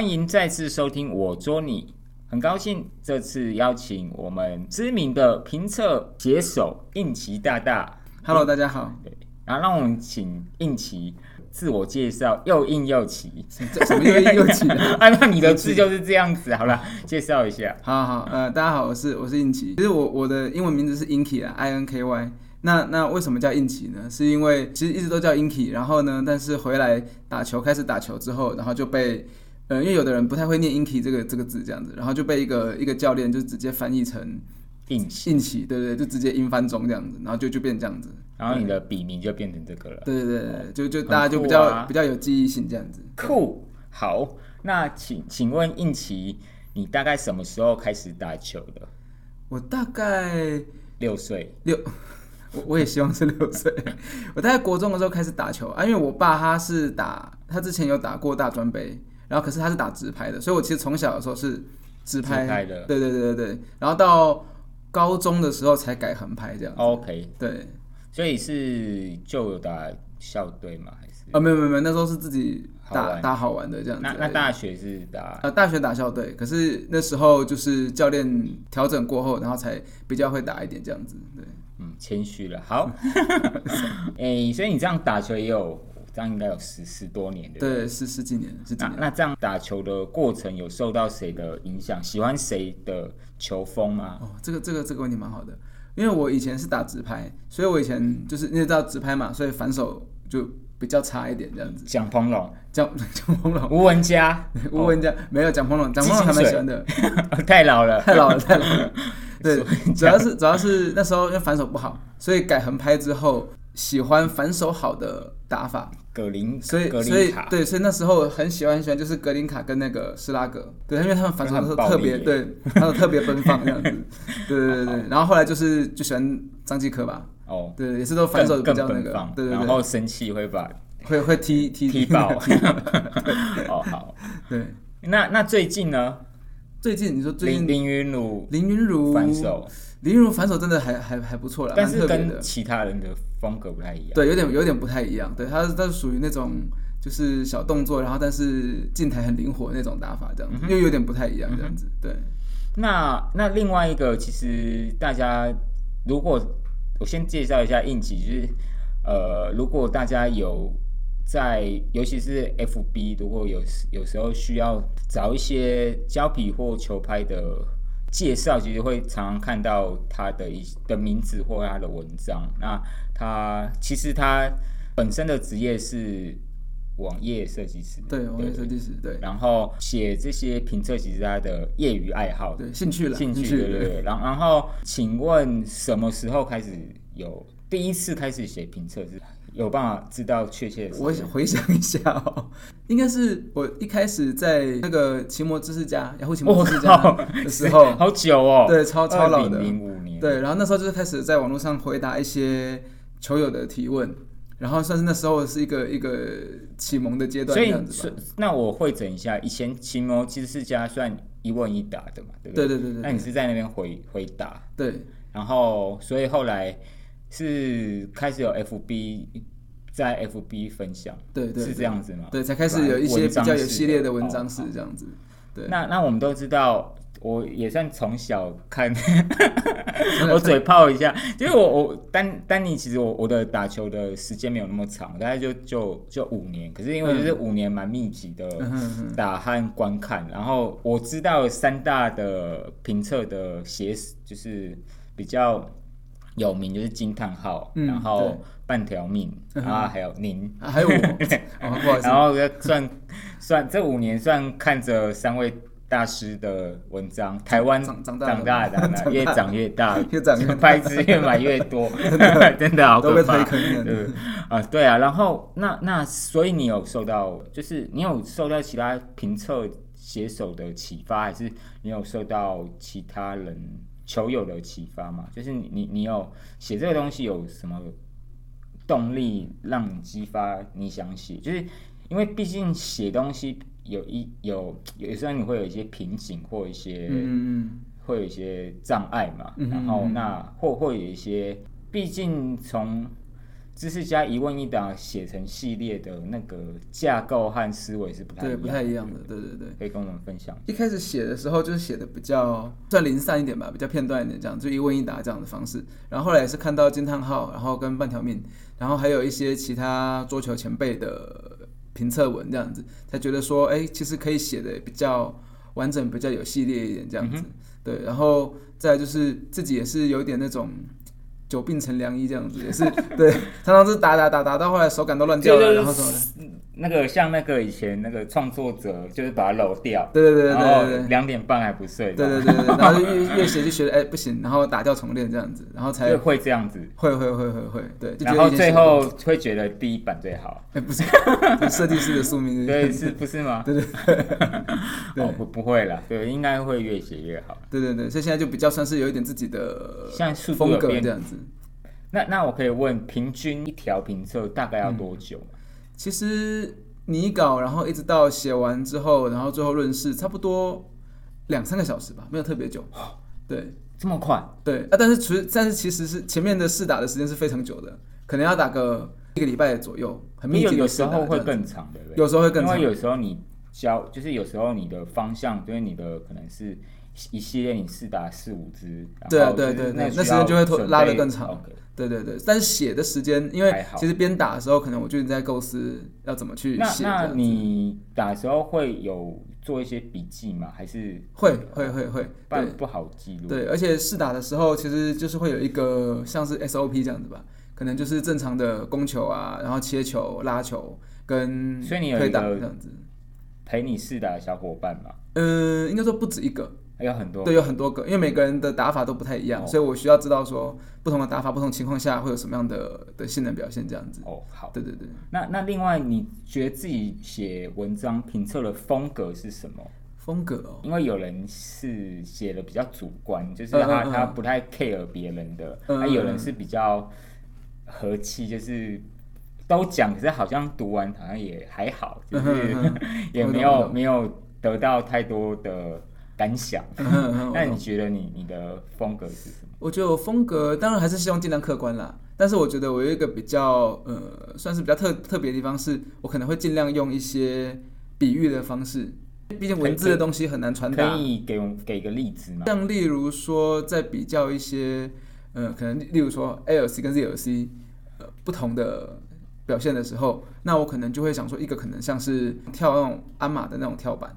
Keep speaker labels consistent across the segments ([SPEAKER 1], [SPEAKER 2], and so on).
[SPEAKER 1] 欢迎再次收听我捉你，很高兴这次邀请我们知名的评测写手应奇大大。
[SPEAKER 2] Hello，大家好。
[SPEAKER 1] 然后让我们请应奇自我介绍，又硬又奇。
[SPEAKER 2] 这什么又硬又奇的？
[SPEAKER 1] 按照你的字就是这样子，好了，介绍一下。
[SPEAKER 2] 好好，呃，大家好，我是我是应奇。其实我我的英文名字是 Inky 啊，I N K Y。那那为什么叫应奇呢？是因为其实一直都叫 Inky，然后呢，但是回来打球开始打球之后，然后就被呃，因为有的人不太会念 Inky 这个这个字这样子，然后就被一个一个教练就直接翻译成
[SPEAKER 1] 应奇，
[SPEAKER 2] 应奇，对对，就直接英翻中这样子，然后就就变这样子。
[SPEAKER 1] 然后你的笔名就变成这个了。
[SPEAKER 2] 对对对对，就就大家就比较、
[SPEAKER 1] 啊
[SPEAKER 2] 比较有记忆性这样子。
[SPEAKER 1] 酷，好，那请请问应奇，你大概什么时候开始打球的？
[SPEAKER 2] 我大概
[SPEAKER 1] 六岁，
[SPEAKER 2] 六，我我也希望是六岁。我大概国中的时候开始打球啊，因为我爸他是打，他之前有打过大专杯，然后可是他是打直拍的，所以我其实从小的时候是直拍，
[SPEAKER 1] 直拍的
[SPEAKER 2] 对对对对对。然后到高中的时候才改横拍这样子。
[SPEAKER 1] OK，
[SPEAKER 2] 对，
[SPEAKER 1] 所以是就有打校队吗？还是？
[SPEAKER 2] 啊没有没有没有，那时候是自己
[SPEAKER 1] 好
[SPEAKER 2] 打打好玩的这样子。
[SPEAKER 1] 那那大学是打
[SPEAKER 2] 呃大学打校队，可是那时候就是教练调整过后，然后才比较会打一点这样子。对。
[SPEAKER 1] 嗯谦虚了。好，哎、所以你这样打球也有，这样应该有十十多年对不对？
[SPEAKER 2] 对，是十几年，十几。
[SPEAKER 1] 那这样打球的过程有受到谁的影响？喜欢谁的球风吗？
[SPEAKER 2] 哦，这个这个这个问题蛮好的，因为我以前是打直拍，所以我以前就是你也知道直拍嘛，所以反手就比较差一点这样子。
[SPEAKER 1] 蒋鹏龙、
[SPEAKER 2] 蒋 蒋鹏龙，
[SPEAKER 1] 吴文佳、
[SPEAKER 2] 吴文佳没有蒋鹏龙，蒋鹏龙还蛮喜欢的，
[SPEAKER 1] 太老了，
[SPEAKER 2] 太老了太老了。对，主要是主要是那时候因为反手不好，所以改横拍之后喜欢反手好的打法，
[SPEAKER 1] 格林，
[SPEAKER 2] 所以
[SPEAKER 1] 格
[SPEAKER 2] 所以
[SPEAKER 1] 卡，
[SPEAKER 2] 对，所以那时候很喜欢很喜欢就是格林卡跟那个施拉格，对，因为他们反手都是
[SPEAKER 1] 很暴力。耶
[SPEAKER 2] 特别对，他们特别奔放这样子，对对对对。然后后来就是就喜欢张继科吧，
[SPEAKER 1] 哦，
[SPEAKER 2] 对，也是都反手比
[SPEAKER 1] 更
[SPEAKER 2] 较那个。对对对，
[SPEAKER 1] 然后生气会把
[SPEAKER 2] 会会踢踢
[SPEAKER 1] 踢爆。哦，好，
[SPEAKER 2] 对，
[SPEAKER 1] 那那最近呢？
[SPEAKER 2] 最近你说最近
[SPEAKER 1] 林林云儒
[SPEAKER 2] 林云如
[SPEAKER 1] 反，手，
[SPEAKER 2] 林云如反手真的还还还不错啦，
[SPEAKER 1] 但是跟其他人的风格不太一样。
[SPEAKER 2] 对，有点有点不太一样，对，他是他是属于那种就是小动作，然后但是进台很灵活那种打法这样，
[SPEAKER 1] 嗯
[SPEAKER 2] 又有点不太一样这样子，对。
[SPEAKER 1] 那那另外一个，其实大家如果我先介绍一下应急，就是呃，如果大家有在，尤其是 FB，如果有有时候需要找一些胶皮或球拍的介绍，其实会常常看到他的一的名字或他的文章。那他其实他本身的职业是网页设计师，
[SPEAKER 2] 对，网页设计师，对
[SPEAKER 1] 然后写这些评测，其实他的业余爱好，
[SPEAKER 2] 对，兴趣了，
[SPEAKER 1] 兴趣，对对对。然然后，请问什么时候开始有第一次开始写评测？是有办法知道确切的时间？
[SPEAKER 2] 我回想一下哦，应该是我一开始在那个奇摩知识家、雅虎奇摩
[SPEAKER 1] 我
[SPEAKER 2] 知识家，的时候，
[SPEAKER 1] 好久哦，
[SPEAKER 2] 对，超超老的，
[SPEAKER 1] 零五年，
[SPEAKER 2] 对，然后那时候就是开始在网络上回答一些球友的提问，然后算是那时候是一个一个启蒙的阶段，
[SPEAKER 1] 所以。那我会整一下，以前奇摩其实是家算一问一答的嘛，对不对？
[SPEAKER 2] 对对对对
[SPEAKER 1] 那你是在那边回回答，
[SPEAKER 2] 对
[SPEAKER 1] 然后所以后来是开始有 FB 在 FB 分享，
[SPEAKER 2] 对对，
[SPEAKER 1] 是这样子吗？
[SPEAKER 2] 对，才开始有一些比较有系列的文章是这样子。对，
[SPEAKER 1] 那那我们都知道，我也算从小看，我嘴炮一下，因为我我丹丹尼，其实我我的打球的时间没有那么长，大概就就就五年，可是因为就是五年蛮密集的打和观看，然后我知道三大的评测的写就是比较有名，就是惊叹号，
[SPEAKER 2] 嗯
[SPEAKER 1] 然后半条命，然后还有您。
[SPEAKER 2] 啊还有我，哦，不好意思。
[SPEAKER 1] 然，后算算这五年算看着三位大师的文章，台湾
[SPEAKER 2] 长长大了。
[SPEAKER 1] 长大的
[SPEAKER 2] 长大
[SPEAKER 1] 越长越大，
[SPEAKER 2] 越长越大。
[SPEAKER 1] 拍子越买越多，真的。好
[SPEAKER 2] 都被坑了。
[SPEAKER 1] 对。啊，对啊，然后那那所以你有受到，就是你有受到其他评测写手的启发，还是你有受到其他人球友的启发嘛？就是你你你有写这个东西有什么动力让你激发你想写？就是因为毕竟写东西有一有有时候你会有一些瓶颈或一些、
[SPEAKER 2] 嗯
[SPEAKER 1] 会有一些障碍嘛，
[SPEAKER 2] 嗯
[SPEAKER 1] 然后那或会有一些，毕竟从知识加一问一答写成系列的那个架构和思维是不太
[SPEAKER 2] 对，不太一样
[SPEAKER 1] 的，
[SPEAKER 2] 的，对对对。
[SPEAKER 1] 可以跟我们分享。
[SPEAKER 2] 一开始写的时候就是写的比较算零散一点吧，比较片段一点，这样就一问一答这样的方式。然后后来也是看到惊叹号，然后跟半条命，然后还有一些其他桌球前辈的评测文这样子，才觉得说，哎，其实可以写的比较完整，比较有系列一点这样子。对，然后再就是自己也是有点那种。久病成良医这样子也是对，常常是打打打打到后来手感都乱掉了，然后什么的。
[SPEAKER 1] 那个像那个以前那个创作者，就是把它揉掉，
[SPEAKER 2] 对对对对对，
[SPEAKER 1] 两点半还不睡，
[SPEAKER 2] 对对对对，然后就越越写就觉得哎不行，然后打掉重练这样子，然后才
[SPEAKER 1] 会这样子，
[SPEAKER 2] 会会会会会，对，
[SPEAKER 1] 然后最后会觉得第一版最好，
[SPEAKER 2] 哎不是，设计师的宿命，
[SPEAKER 1] 对是。不是吗？
[SPEAKER 2] 对 对
[SPEAKER 1] 对，不不会了，对，应该会越写越好，
[SPEAKER 2] 对对对，所以现在就比较算是有一点自己的
[SPEAKER 1] 像
[SPEAKER 2] 风格这样子。
[SPEAKER 1] 那那我可以问，平均一条评测大概要多久？
[SPEAKER 2] 其实拟稿，然后一直到写完之后，然后最后论事，差不多两三个小时吧，没有特别久。对，
[SPEAKER 1] 这么快？
[SPEAKER 2] 对啊，但是其实但是其实是前面的试打的时间是非常久的，可能要打个一个礼拜左右，很密集。
[SPEAKER 1] 有时候会更长的，
[SPEAKER 2] 有时候会更长，
[SPEAKER 1] 因为有时候你教，就是有时候你的方向，因为你的可能是一系列你试打四五支，
[SPEAKER 2] 对啊对对，那那时间就会拖拉的更长。对对对，但是写的时间，因为其实边打的时候，可能我就在构思要怎么去写。
[SPEAKER 1] 那那你打的时候会有做一些笔记吗？还是
[SPEAKER 2] 会会会会，
[SPEAKER 1] 不不好记录。
[SPEAKER 2] 对，而且试打的时候，其实就是会有一个像是 SOP 这样子吧，可能就是正常的攻球啊，然后切球、拉球跟
[SPEAKER 1] 所以你这样子陪你试打的小伙伴吧？
[SPEAKER 2] 嗯，应该说不止一个。
[SPEAKER 1] 有很多
[SPEAKER 2] 对，有很多个，因为每个人的打法都不太一样，所以我需要知道说不同的打法、不同情况下会有什么样的的性能表现这样子。
[SPEAKER 1] 哦，好，
[SPEAKER 2] 对对对。
[SPEAKER 1] 那那另外，你觉得自己写文章评测的风格是什么？
[SPEAKER 2] 风格哦，
[SPEAKER 1] 因为有人是写的比较主观，就是他他不太 care 别人的，那有人是比较和气，就是都讲，可是好像读完好像也还好，就是 也没有没有得到太多的。感想，那你觉得你你的风格是什么？
[SPEAKER 2] 我觉得我风格当然还是希望尽量客观啦，但是我觉得我有一个比较呃，算是比较特特别的地方，是我可能会尽量用一些比喻的方式，毕竟文字的东西很难传达。
[SPEAKER 1] 可以给给个例子吗？
[SPEAKER 2] 像例如说，在比较一些呃，可能例如说 L C 跟 Z L C 呃不同的表现的时候，那我可能就会想说，一个可能像是跳那种鞍马的那种跳板。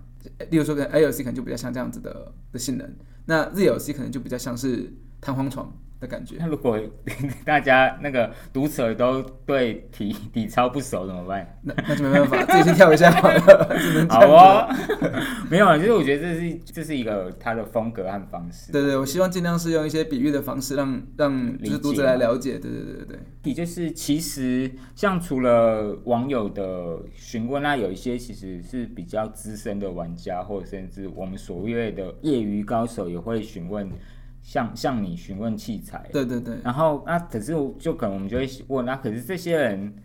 [SPEAKER 2] 例如说，跟 AOC 可能就比较像这样子的的性能，那 Z L C 可能就比较像是弹簧床。的感觉。
[SPEAKER 1] 那如果 大家那个读者都对体体操不熟怎么办？
[SPEAKER 2] 那那就没办法，自己去跳一下好了。
[SPEAKER 1] 好啊，没有，其实我觉得这是这是一个他的风格和方式。
[SPEAKER 2] 对对，我希望尽量是用一些比喻的方式，让让就是读者来了解。对对对对对。
[SPEAKER 1] 也就是其实像除了网友的询问那有一些其实是比较资深的玩家，或者甚至我们所谓的业余高手也会询问。向向你询问器材，
[SPEAKER 2] 对对对，
[SPEAKER 1] 然后那可是就可能我们就会问，那可是这些人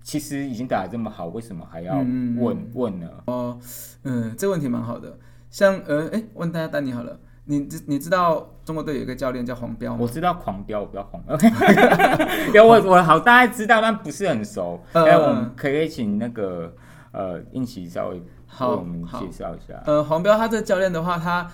[SPEAKER 1] 其实已经打的这么好，为什么还要问问呢？
[SPEAKER 2] 哦，嗯，这问题蛮好的。像呃，哎，问大家丹尼好了，你知你知道中国队有一个教练叫黄彪吗？
[SPEAKER 1] 我知道狂飙，我不要黄。有我我好大概知道，但不是很熟。哎，我们可以请那个呃应奇稍微为我们介绍一下。
[SPEAKER 2] 呃，黄彪他这个教练的话，他。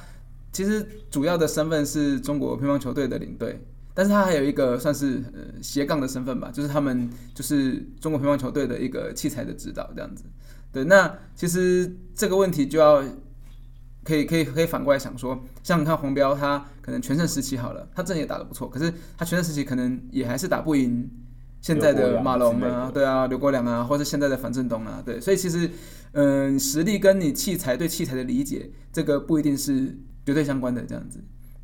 [SPEAKER 2] 其实主要的身份是中国乒乓球队的领队，但是他还有一个算是呃斜杠的身份吧，就是他们就是中国乒乓球队的一个器材的指导这样子。对，那其实这个问题就要可以 可以可以反过来想说，像你看黄彪，他可能全盛时期好了，他阵也打得不错，可是他全盛时期可能也还是打不赢现在的马龙啊，对啊，刘国梁啊，或者现在的樊振东啊，对，所以其实嗯，实力跟你器材对器材的理解，这个不一定是。绝对相关的这样子，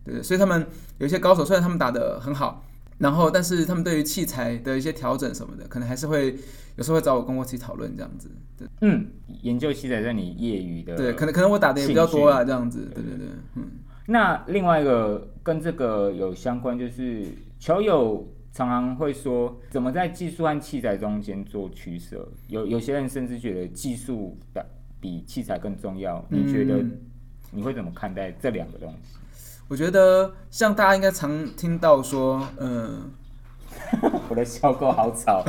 [SPEAKER 2] 对，所以他们有一些高手，虽然他们打的很好，然后但是他们对于器材的一些调整什么的，可能还是会有时候会找我跟我一起讨论这样子。对，
[SPEAKER 1] 嗯，研究器材在你业余的，
[SPEAKER 2] 对，可能可能我打的也比较多啊，这样子，对对对，嗯。
[SPEAKER 1] 那另外一个跟这个有相关，就是球友常常会说，怎么在技术和器材中间做取舍？有有些人甚至觉得技术的比器材更重要，你觉得？你会怎么看待这两个东西？
[SPEAKER 2] 我觉得像大家应该常听到说，嗯，
[SPEAKER 1] 我的小狗好吵。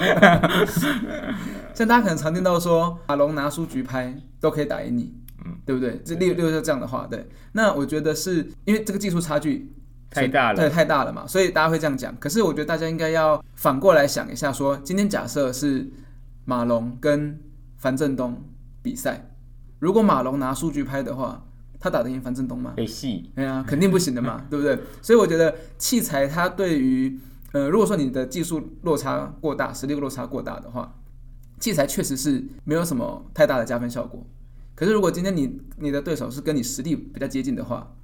[SPEAKER 2] 像大家可能常听到说马龙拿书局拍都可以打赢你，
[SPEAKER 1] 嗯，
[SPEAKER 2] 对不对？这例例如说这样的话，对。那我觉得是因为这个技术差距
[SPEAKER 1] 太大了
[SPEAKER 2] 对，太大了嘛，所以大家会这样讲。可是我觉得大家应该要反过来想一下说今天假设是马龙跟樊振东比赛，如果马龙拿数据拍的话，他打得赢樊振东吗？
[SPEAKER 1] 被戏，
[SPEAKER 2] 对啊，肯定不行的嘛，对不对？所以我觉得器材它对于呃，如果说你的技术落差过大，实力落差过大的话，器材确实是没有什么太大的加分效果。可是如果今天你你的对手是跟你实力比较接近的话，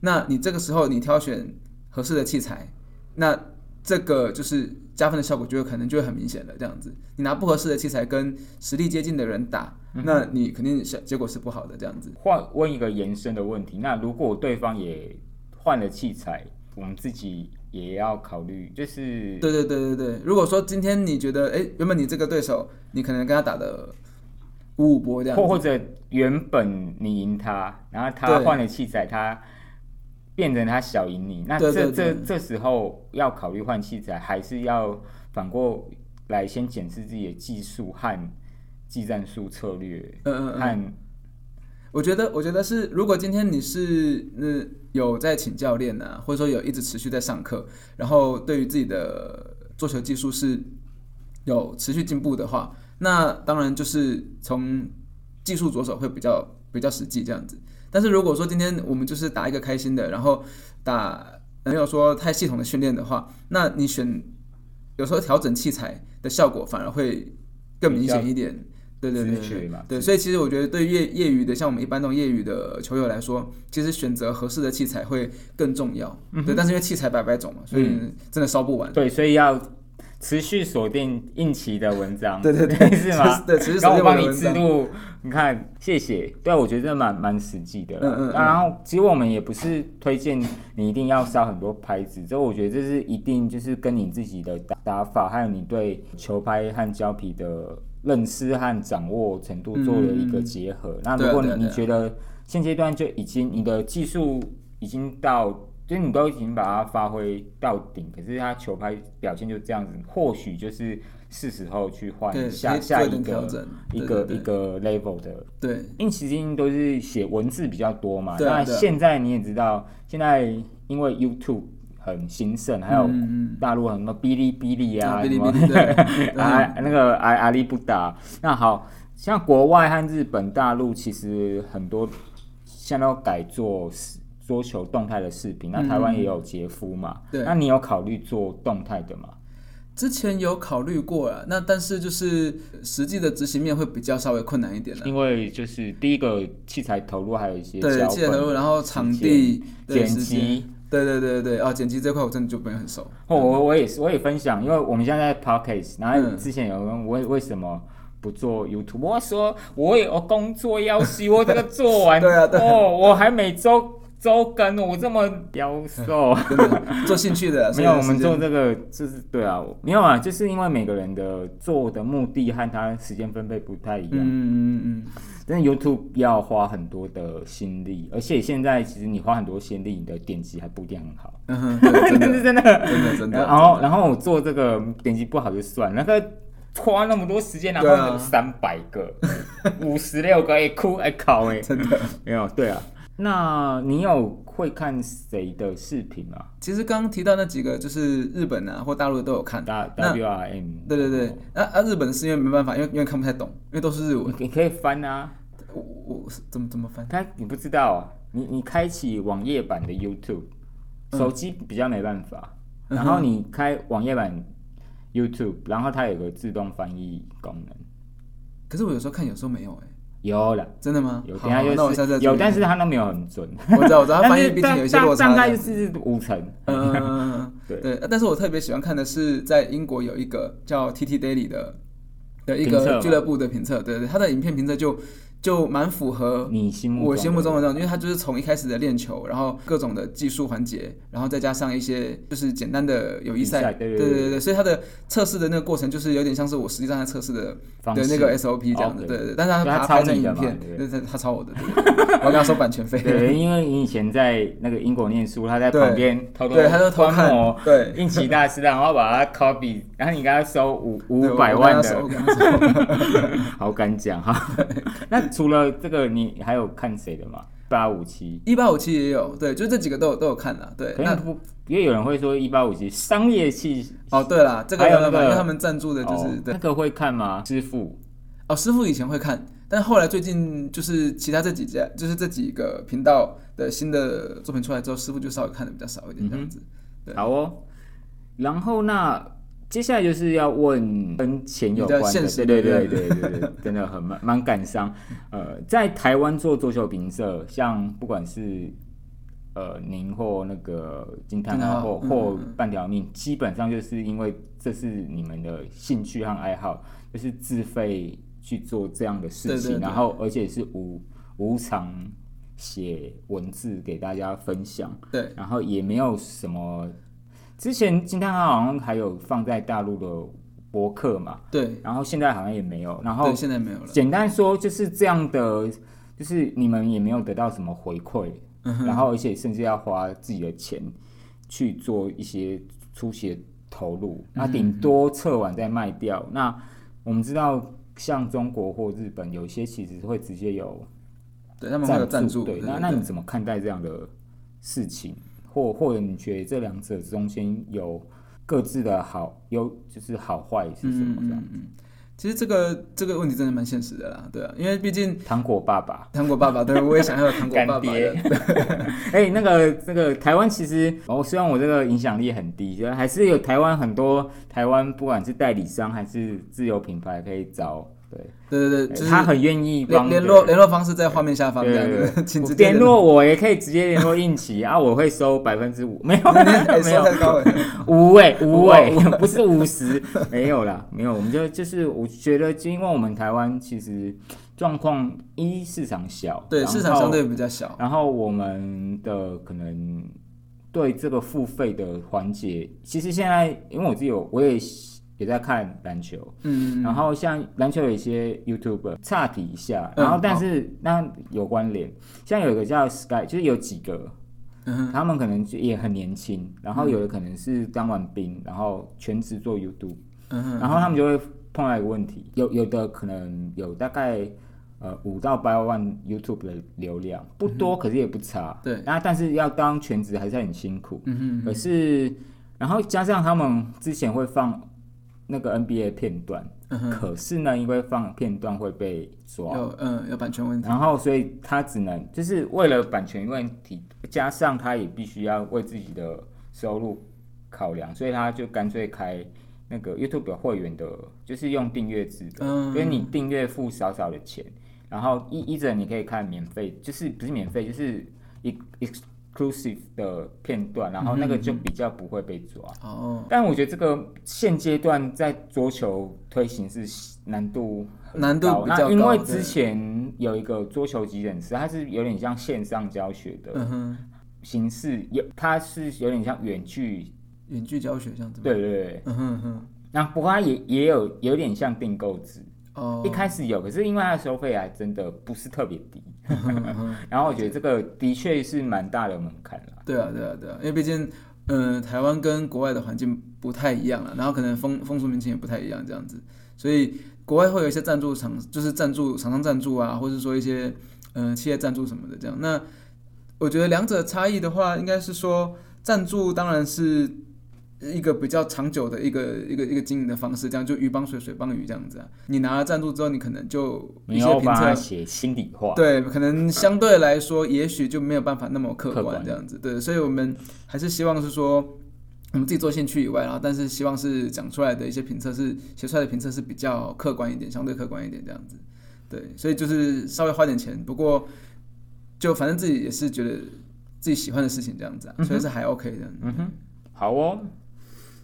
[SPEAKER 2] 那你这个时候你挑选合适的器材，那这个就是加分的效果就会可能就会很明显了。这样子，你拿不合适的器材跟实力接近的人打，那你肯定是结果是不好的。这样子，
[SPEAKER 1] 换问一个延伸的问题，那如果对方也换了器材，我们自己也要考虑，就是
[SPEAKER 2] 对对对对对。如果说今天你觉得，哎，原本你这个对手，你可能跟他打的五五波这样子，
[SPEAKER 1] 或或者原本你赢他，然后他
[SPEAKER 2] 对
[SPEAKER 1] 换了器材，他变成他小赢你，那
[SPEAKER 2] 对
[SPEAKER 1] 这这这时候要考虑换器材，还是要反过来先检视自己的技术和技战术策略
[SPEAKER 2] 嗯嗯嗯。
[SPEAKER 1] 和
[SPEAKER 2] 我觉得，我觉得是，如果今天你是呃有在请教练啊，或者说有一直持续在上课，然后对于自己的做球技术是有持续进步的话，那当然就是从技术着手会比较比较实际这样子。但是如果说今天我们就是打一个开心的，然后打没有说太系统的训练的话，那你选有时候调整器材的效果反而会更明显一点。对对对对所以其实我觉得对业业余的，像我们一般这种业余的球友来说，其实选择合适的器材会更重要。对，但是因为器材百百种嘛，所以真的烧不完。
[SPEAKER 1] 对，所以要持续锁定应期的文章，
[SPEAKER 2] 对对对
[SPEAKER 1] 是吗？
[SPEAKER 2] 对，持续
[SPEAKER 1] 帮你。记录，你看，谢谢。对啊，我觉得这蛮蛮实际的。
[SPEAKER 2] 嗯嗯嗯
[SPEAKER 1] 然后，其实我们也不是推荐你一定要烧很多拍子，这我觉得这是一定就是跟你自己的打打法，还有你对球拍和胶皮的认识和掌握程度做了一个结合。那如果你你觉得现阶段就已经你的技术已经到。就是你都已经把它发挥到顶，可是他球拍表现就这样子，或许就是是时候去换，下下一个。一个一个 level 的，
[SPEAKER 2] 对
[SPEAKER 1] 因为其实都是写文字比较多嘛。那现在你也知道，现在因为 YouTube 很兴盛，还有大陆很多哔哩哔哩啊，什么
[SPEAKER 2] 对
[SPEAKER 1] 那个阿阿里不达。那好像国外和日本、大陆其实很多现在都改做桌球动态的视频，那台湾也有杰夫嘛。
[SPEAKER 2] 嗯对
[SPEAKER 1] 那你有考虑做动态的吗？
[SPEAKER 2] 之前有考虑过了，那但是就是实际的执行面会比较稍微困难一点了。
[SPEAKER 1] 因为就是第一个器材投入，还有一些
[SPEAKER 2] 对，器材投入，然后场地、
[SPEAKER 1] 剪辑。
[SPEAKER 2] 对对对对对，哦，剪辑这块我真的就不是很熟。
[SPEAKER 1] 哦，我我也是，我也分享，因为我们现在在 podcast，然后
[SPEAKER 2] 嗯
[SPEAKER 1] 之前有人为为什么不做 YouTube？我说我有工作要求，我这个做完，
[SPEAKER 2] 对啊对啊
[SPEAKER 1] 哦，我还每周周更，我这么妖瘦。
[SPEAKER 2] 真的做兴趣的，
[SPEAKER 1] 没有，我们做这个就是对啊，没有啊，就是因为每个人的做的目的和他时间分配不太一样。
[SPEAKER 2] 嗯嗯嗯嗯，
[SPEAKER 1] 但是 YouTube 要花很多的心力，而且现在其实你花很多心力，你的点击还不一定很好。
[SPEAKER 2] 真的
[SPEAKER 1] 真的，
[SPEAKER 2] 真的真的。
[SPEAKER 1] 然后，然后我做这个点击不好就算，那个花那么多时间，然后三百个、五十六个，哎哭哎考哎，
[SPEAKER 2] 真的，
[SPEAKER 1] 没有对啊。那你有会看谁的视频吗？
[SPEAKER 2] 其实刚刚提到那几个，就是日本啊或大陆的都有看。
[SPEAKER 1] W R M，
[SPEAKER 2] 对对对，那啊，日本是因为没办法，因为因为看不太懂，因为都是日文。
[SPEAKER 1] 你可以翻啊，
[SPEAKER 2] 我我怎么怎么翻？
[SPEAKER 1] 他你不知道啊，你你开启网页版的 YouTube，手机比较没办法，
[SPEAKER 2] 嗯
[SPEAKER 1] 然后你开网页版 YouTube，然后它有个自动翻译功能。
[SPEAKER 2] 可是我有时候看，有时候没有哎、
[SPEAKER 1] 有了，
[SPEAKER 2] 真的吗？
[SPEAKER 1] 有，
[SPEAKER 2] 好
[SPEAKER 1] 等一下
[SPEAKER 2] 那我下次再注意
[SPEAKER 1] 就是有，但是他那没有很准。
[SPEAKER 2] 我知道我知道，它
[SPEAKER 1] 但是
[SPEAKER 2] 翻译毕竟有一些
[SPEAKER 1] 大
[SPEAKER 2] 落差
[SPEAKER 1] 大概
[SPEAKER 2] 的。
[SPEAKER 1] 是五成。
[SPEAKER 2] 嗯
[SPEAKER 1] 对
[SPEAKER 2] 对。但是我特别喜欢看的是，在英国有一个叫 TT Daily 的的一个俱乐部的评测，对对，他的影片评测就就蛮符合
[SPEAKER 1] 你心目
[SPEAKER 2] 我心目中
[SPEAKER 1] 的
[SPEAKER 2] 的那种，因为他就是从一开始的练球，然后各种的技术环节，然后再加上一些就是简单的友谊
[SPEAKER 1] 赛
[SPEAKER 2] 赛，
[SPEAKER 1] 对对对
[SPEAKER 2] 对对对，所以他的测试的那个过程就是有点像是我实际上在测试的
[SPEAKER 1] 方式。
[SPEAKER 2] 的那个 SOP 这样子对。对，对但是他
[SPEAKER 1] 他
[SPEAKER 2] 把它拍成影片，
[SPEAKER 1] 对。
[SPEAKER 2] 对对，他抄我的，对对对我要跟他收版权费，
[SPEAKER 1] 对，因为你以前在那个英国念书，他在旁边偷偷
[SPEAKER 2] 对，他就偷看对，
[SPEAKER 1] 应奇大师，然后把他 copy，然后你跟他收五五百万的，好敢讲哈。那除了这个，你还有看谁的吗？八五七，
[SPEAKER 2] 一八五七也有，对，就这几个都有都有看啦，对，那
[SPEAKER 1] 可能不，因为有人会说一八五七商业气，
[SPEAKER 2] 哦对啦，这个
[SPEAKER 1] 还有那个
[SPEAKER 2] 没办法因为他们赞助的就是
[SPEAKER 1] 那个会看吗？师傅
[SPEAKER 2] 哦，师傅以前会看，但后来最近就是其他这几家，就是这几个频道的新的作品出来之后，师傅就稍微看的比较少一点这样子。对
[SPEAKER 1] 好哦。然后那接下来就是要问跟钱有关的，对对对对对对，真的很蛮蛮感伤。呃，在台湾做桌球评社，像不管是呃您或那个金汤啊，或或半条命，基本上就是因为这是你们的兴趣和爱好，就是自费去做这样的事情，然后而且是无无偿写文字给大家分享。
[SPEAKER 2] 对，
[SPEAKER 1] 然后也没有什么。之前金汤好像还有放在大陆的博客嘛，
[SPEAKER 2] 对，
[SPEAKER 1] 然后现在好像也没有。然后
[SPEAKER 2] 对，现在没有了。
[SPEAKER 1] 简单说就是这样的，就是你们也没有得到什么回馈，
[SPEAKER 2] 嗯
[SPEAKER 1] 然后而且甚至要花自己的钱去做一些初期的投入，那顶多测完再卖掉。那我们知道，像中国或日本有一些其实会直接有
[SPEAKER 2] 对，他们会有赞助。
[SPEAKER 1] 对，
[SPEAKER 2] 对
[SPEAKER 1] 那那你怎么看待这样的事情？或或者你觉得这两者中间有各自的好优，就是好坏是什么这样？
[SPEAKER 2] 嗯其实这个这个问题真的蛮现实的啦，对啊，因为毕竟
[SPEAKER 1] 糖果爸爸，
[SPEAKER 2] 糖果爸爸，对我也想要有糖果
[SPEAKER 1] 干
[SPEAKER 2] 爸爸
[SPEAKER 1] 哎、那个那个台湾其实，哦，虽然我这个影响力很低，还是有台湾很多台湾不管是代理商还是自有品牌可以找，对，
[SPEAKER 2] 对对对，就是
[SPEAKER 1] 他很愿意帮
[SPEAKER 2] 联联络联络方式在画面下方这样
[SPEAKER 1] 对
[SPEAKER 2] 子，请直接
[SPEAKER 1] 联络。我，也可以直接联络应奇啊，我会收百分之五，没有
[SPEAKER 2] 哎
[SPEAKER 1] 没有。
[SPEAKER 2] 高了，
[SPEAKER 1] 五位五位不是五十，没有啦，没有，我们就就是我觉得，因为我们台湾其实状况一市场小，
[SPEAKER 2] 对，市场相对比较小，
[SPEAKER 1] 然后我们的可能对这个付费的环节，其实现在因为我自己有我也也在看篮球，
[SPEAKER 2] 嗯，
[SPEAKER 1] 然后像篮球有一些 YouTuber 岔题一下，
[SPEAKER 2] 嗯
[SPEAKER 1] 然后但是那有关联，像有一个叫 Sky，就是有几个。他们可能就也很年轻，然后有的可能是当完兵，然后全职做 YouTube，然后他们就会碰到一个问题，有有的可能有大概呃五到八万 YouTube 的流量，不多，可是也不差。
[SPEAKER 2] 对。
[SPEAKER 1] 然后但是要当全职还是很辛苦。
[SPEAKER 2] 嗯哼，
[SPEAKER 1] 可是，然后加上他们之前会放那个 NBA 片段，可是呢，因为放片段会被抓，
[SPEAKER 2] 有嗯有版权问题，
[SPEAKER 1] 然后所以他只能就是为了版权问题，加上他也必须要为自己的收入考量，所以他就干脆开那个 YouTube 的会员的，就是用订阅制的，
[SPEAKER 2] 嗯
[SPEAKER 1] 所以你订阅付少少的钱，然后一一着你可以看免费，就是不是免费，就是 ex exclusive 的片段，然后那个就比较不会被抓。
[SPEAKER 2] 哦，
[SPEAKER 1] 但我觉得这个现阶段在桌球推行是难度很
[SPEAKER 2] 难度
[SPEAKER 1] 高
[SPEAKER 2] 比较
[SPEAKER 1] 那因为之前有一个桌球急诊室，它是有点像线上教学的形式，有它是有点像远距，
[SPEAKER 2] 远距教学这样子，，
[SPEAKER 1] 对对对。
[SPEAKER 2] 嗯哼哼，
[SPEAKER 1] 那不过它也也有有点像订购制，
[SPEAKER 2] 哦，
[SPEAKER 1] 一开始有，可是因为它的收费还真的不是特别低，然后我觉得这个的确是蛮大的门槛啦。
[SPEAKER 2] 对啊，对啊，对啊，因为毕竟，嗯、台湾跟国外的环境不太一样了，然后可能风风俗民情也不太一样，这样子，所以国外会有一些赞助厂，就是赞助厂商赞助啊，或者说一些嗯、呃企业赞助什么的这样。那我觉得两者差异的话，应该是说赞助当然是一个比较长久的一个一个一个经营的方式，这样就鱼帮水，水帮鱼这样子啊。你拿了赞助之后，你可能就一些评测
[SPEAKER 1] 写心里话，
[SPEAKER 2] 对，可能相对来说，也许就没有办法那么客
[SPEAKER 1] 观
[SPEAKER 2] 这样子。对，所以我们还是希望是说，我们自己做兴趣以外，然后但是希望是讲出来的一些评测是写出来的评测是比较客观一点，相对客观一点这样子。对，所以就是稍微花点钱，不过就反正自己也是觉得自己喜欢的事情这样子啊，所以是还 OK 的。
[SPEAKER 1] 嗯哼，好哦。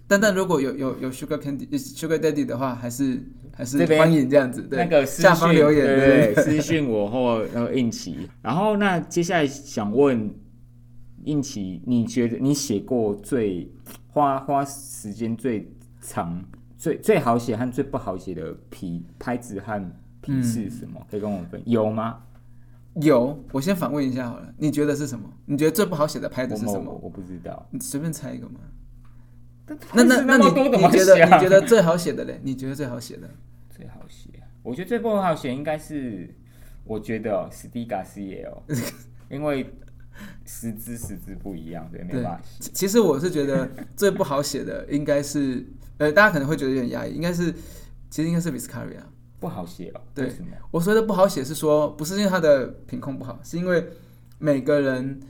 [SPEAKER 2] 但但如果有有有 Sugar Candy、Sugar Daddy 的话，还是还是欢迎这样子。对，
[SPEAKER 1] 那个私
[SPEAKER 2] 下方留言，
[SPEAKER 1] 对私信我或那个应奇。然后那接下来想问应奇，你觉得你写过最花花时间最长、最最好写和最不好写的皮拍子和皮是什么？可以跟我们分有吗？
[SPEAKER 2] 有，我先反问一下好了，你觉得是什么？你觉得最不好写的拍子是什么？
[SPEAKER 1] 我不知道。
[SPEAKER 2] 你随便猜一个嘛。那
[SPEAKER 1] 那
[SPEAKER 2] 那那你你觉得你觉得最好写的嘞？你觉得最好写的？
[SPEAKER 1] 最好写？我觉得最不好写应该是，我觉得哦，史蒂嘎斯也哦，因为十支十支不一样，对，没
[SPEAKER 2] 对
[SPEAKER 1] 办法。
[SPEAKER 2] 其其实我是觉得最不好写的应该是，呃，大家可能会觉得有点压抑，应该是，其实应该是 Viscaria。
[SPEAKER 1] 不好写哦，
[SPEAKER 2] 对
[SPEAKER 1] 为什么？
[SPEAKER 2] 我说的不好写是说，不是因为它的品控不好，是因为每个人，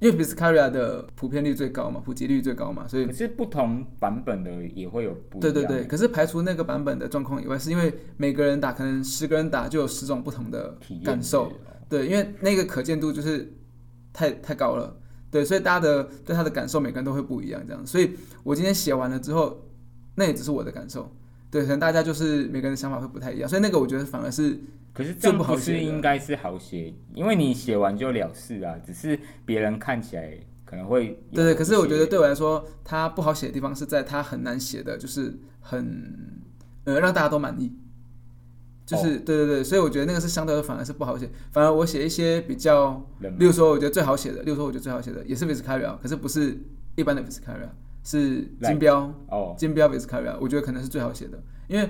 [SPEAKER 2] 因为 Viscaria 的普遍率最高嘛，普及率最高嘛，所以
[SPEAKER 1] 可是不同版本的也会有不一样。
[SPEAKER 2] 对对对。可是排除那个版本的状况以外，是因为每个人打，可能十个人打就有十种不同的
[SPEAKER 1] 体验
[SPEAKER 2] 感受。对，因为那个可见度就是太太高了，对，所以大家的对他的感受，每个人都会不一样，这样。所以我今天写完了之后，那也只是我的感受，对，可能大家就是每个人的想法会不太一样，所以那个我觉得反而是
[SPEAKER 1] 可是这样不
[SPEAKER 2] 好写的
[SPEAKER 1] 应该是好写，因为你写完就了事啊，只是别人看起来可能会
[SPEAKER 2] 对对。可是我觉得对我来说，它不好写的地方是在它很难写的，就是很呃让大家都满意。就是、对对对，所以我觉得那个是相对的反而是不好写，反而我写一些比较例如说，我觉得最好写的，例如说，我觉得最好写的也是 Viscaria，可是不是一般的 Viscaria，是金标
[SPEAKER 1] 哦，
[SPEAKER 2] 金标 Viscaria，我觉得可能是最好写的，因为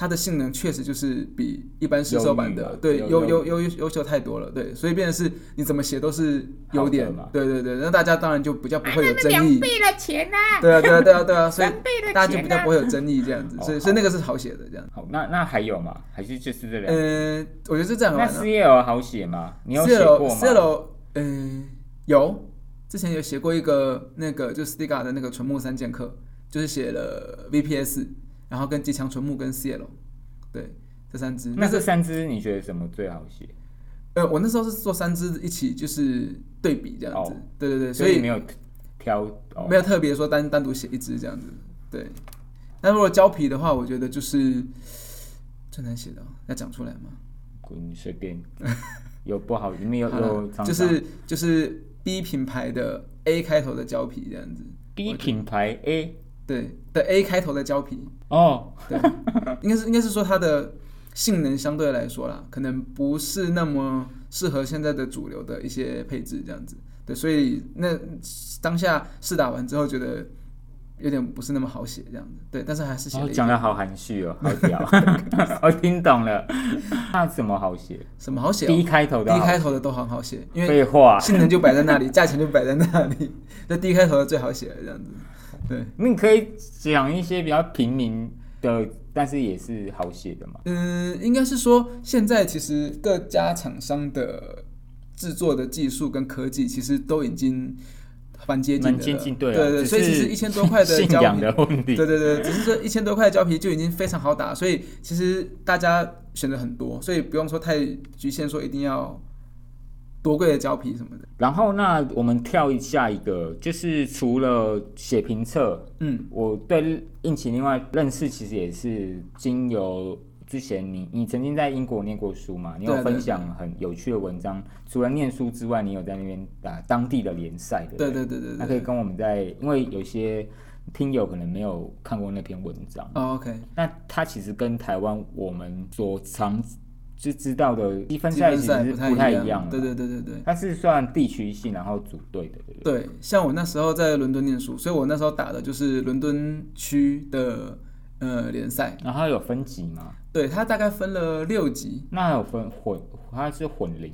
[SPEAKER 2] 它的性能确实就是比一般市售版的对
[SPEAKER 1] 优
[SPEAKER 2] 优优优秀太多了，对，所以变成是你怎么写都是优点
[SPEAKER 1] 嘛
[SPEAKER 2] 对对对，那大家当然就比较不会有争
[SPEAKER 3] 两
[SPEAKER 2] 议，
[SPEAKER 3] 倍的钱呐、
[SPEAKER 2] 对啊对啊对啊对啊，所以大家就比较不会有争议这样子，所以
[SPEAKER 1] 哦
[SPEAKER 2] 所以那个是好写的这样。
[SPEAKER 1] 好，那那还有吗？还是就是这两个？
[SPEAKER 2] 呃，我觉得是这样
[SPEAKER 1] 那
[SPEAKER 2] 玩的。
[SPEAKER 1] CL 好写吗？你有写
[SPEAKER 2] CL
[SPEAKER 1] 过吗
[SPEAKER 2] ？CL 嗯、有，之前有写过一个那个就是 Stiga 的那个纯木三剑客，就是写了 VPS，然后跟机枪纯木跟 CL，对，这三支。
[SPEAKER 1] 那这三支你觉得什么最好写？
[SPEAKER 2] 呃，我那时候是做三支一起就是对比这样子，
[SPEAKER 1] 哦
[SPEAKER 2] 对对对，所以
[SPEAKER 1] 没有挑哦，
[SPEAKER 2] 没有特别说单单独写一支这样子，对。那如果胶皮的话，我觉得就是最难写的哦，要讲出来吗？
[SPEAKER 1] 滚随便，有不好，里面有有
[SPEAKER 2] 就是就是 B 品牌的 A 开头的胶皮这样子
[SPEAKER 1] ，B 品牌 A
[SPEAKER 2] 对的 A 开头的胶皮，
[SPEAKER 1] 哦，
[SPEAKER 2] 对，应该是应该是说它的性能相对来说啦，可能不是那么适合现在的主流的一些配置这样子，对，所以那当下试打完之后觉得有点不是那么好写这样子，对，但是还是写
[SPEAKER 1] 讲的好含蓄哦，好屌，我听懂了。那怎么好写
[SPEAKER 2] 什么好写、哦、
[SPEAKER 1] 开头的好，
[SPEAKER 2] 开头的都很好写，因为
[SPEAKER 1] 废话，
[SPEAKER 2] 性能就摆在那里，价钱就摆在那里，那低开头的最好写了这样子，对。
[SPEAKER 1] 你可以讲一些比较平民的，但是也是好写的嘛。
[SPEAKER 2] 嗯，应该是说现在其实各家厂商的制作的技术跟科技其实都已经蛮接近的，
[SPEAKER 1] 蛮接近，对啊
[SPEAKER 2] 对对，
[SPEAKER 1] 只
[SPEAKER 2] 所以其实一千多块的
[SPEAKER 1] 信
[SPEAKER 2] 胶皮，
[SPEAKER 1] 仰的问题。
[SPEAKER 2] 对对对，只是说一千多块的胶皮就已经非常好打，所以其实大家选择很多，所以不用说太局限，说一定要多贵的胶皮什么的。
[SPEAKER 1] 然后那我们跳一下一个，就是除了写评测，
[SPEAKER 2] 嗯，
[SPEAKER 1] 我对应勤另外认识其实也是经由之前你你曾经在英国念过书嘛，你有分享很有趣的文章。除了念书之外，你有在那边打当地的联赛的。
[SPEAKER 2] 对对对对对。
[SPEAKER 1] 那可以跟我们在，因为有些听友可能没有看过那篇文章，
[SPEAKER 2] 哦，OK，
[SPEAKER 1] 那它其实跟台湾我们所常就知道的积分赛其实
[SPEAKER 2] 不
[SPEAKER 1] 是不太
[SPEAKER 2] 一
[SPEAKER 1] 一样的。
[SPEAKER 2] 对对对对对。
[SPEAKER 1] 它是算地区性，然后组队的？对，
[SPEAKER 2] 像我那时候在伦敦念书，所以我那时候打的就是伦敦区的呃联赛。
[SPEAKER 1] 然后它有分级吗？
[SPEAKER 2] 对，它大概分了六级，
[SPEAKER 1] 那还有分混，它是混龄，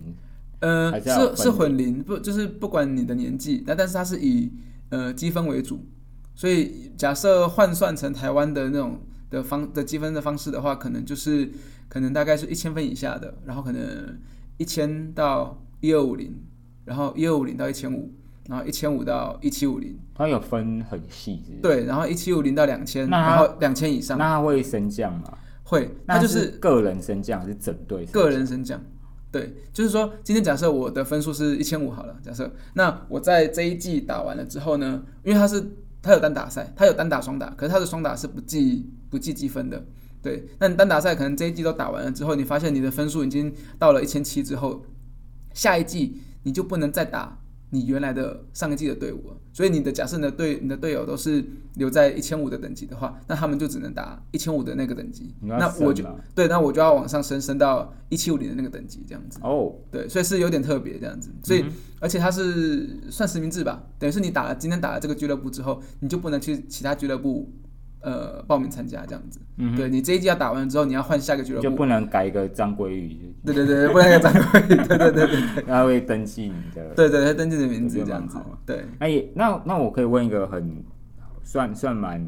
[SPEAKER 2] 呃，
[SPEAKER 1] 是
[SPEAKER 2] 是混龄，不就是不管你的年纪，那但是它是以呃积分为主，所以假设换算成台湾的那种的方的积分的方式的话，可能就是可能大概是一千分以下的，然后可能一千到一二五零，然后一二五零到一千五，然后一千五到一七五零，
[SPEAKER 1] 它有分很细致。，
[SPEAKER 2] 对，然后一七五零到两千，然后两千以上
[SPEAKER 1] 那它会升降吗？
[SPEAKER 2] 会，
[SPEAKER 1] 那
[SPEAKER 2] 它就是
[SPEAKER 1] 个人升降还是整队？
[SPEAKER 2] 个人升降。对，就是说，今天假设我的分数是一千五好了，假设那我在这一季打完了之后呢，因为它是它有单打赛，它有单打双打，可是它的双打是不计不计积分的。对，那你单打赛可能这一季都打完了之后，你发现你的分数已经到了一千七之后，下一季你就不能再打你原来的上一季的队伍了。所以你的假设你的队你的队友都是留在一千五的等级的话，那他们就只能打一千五的那个等级。那我就对，那我就要往上升，升到一七五零的那个等级这样子。
[SPEAKER 1] 哦，
[SPEAKER 2] 对，所以是有点特别这样子，所以、
[SPEAKER 1] 嗯
[SPEAKER 2] 而且它是算实名制吧，等于是你打了今天打了这个俱乐部之后，你就不能去其他俱乐部呃报名参加这样子。
[SPEAKER 1] 嗯
[SPEAKER 2] 对你这一季要打完之后，你要换下个俱乐部。
[SPEAKER 1] 就不能改一个张鲑宇，
[SPEAKER 2] 对对对，不能改张贵，对对对对对
[SPEAKER 1] 他会登记你的。
[SPEAKER 2] 对对，他登记的名字这样子。对，
[SPEAKER 1] 那也那那我可以问一个很算算蛮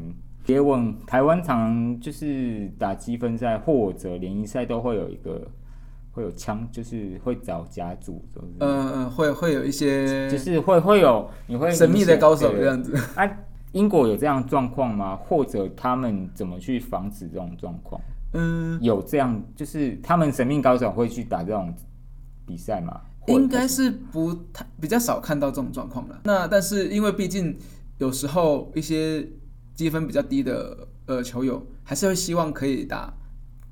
[SPEAKER 1] 直接问，台湾常就是打积分赛或者联谊赛都会有一个会有枪，就是会找甲组？
[SPEAKER 2] 嗯嗯，会会有一些
[SPEAKER 1] 就是会会有你会
[SPEAKER 2] 神秘的高手这样子。
[SPEAKER 1] 啊，英国有这样状况吗？或者他们怎么去防止这种状况？
[SPEAKER 2] 嗯，
[SPEAKER 1] 有这样，就是他们神秘高手会去打这种比赛吗？
[SPEAKER 2] 应该是不太比较少看到这种状况了。那但是因为毕竟有时候一些积分比较低的呃球友，还是会希望可以打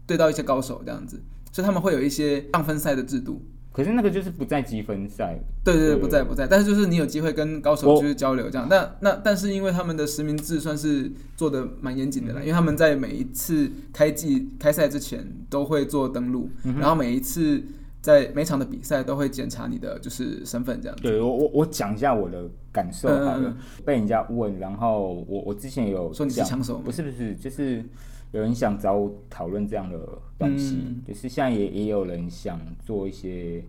[SPEAKER 2] 对到一些高手这样子，所以他们会有一些让分赛的制度。
[SPEAKER 1] 可是那个就是不在积分赛，
[SPEAKER 2] 对对对，不在不在，但是就是你有机会跟高手
[SPEAKER 1] 就
[SPEAKER 2] 是交流这样。那那但是因为他们的实名制算是做的蛮严谨的啦，因为他们在每一次开季开赛之前都会做登录，然后每一次在每场的比赛都会检查你的就是身份这样子。
[SPEAKER 1] 对我我我讲一下我的感受好了，被人家问，然后我我之前有
[SPEAKER 2] 说你是枪手吗？
[SPEAKER 1] 不是不是，就是有人想找我讨论这样的东西，
[SPEAKER 2] 嗯。
[SPEAKER 1] 就是现在也也有人想做一些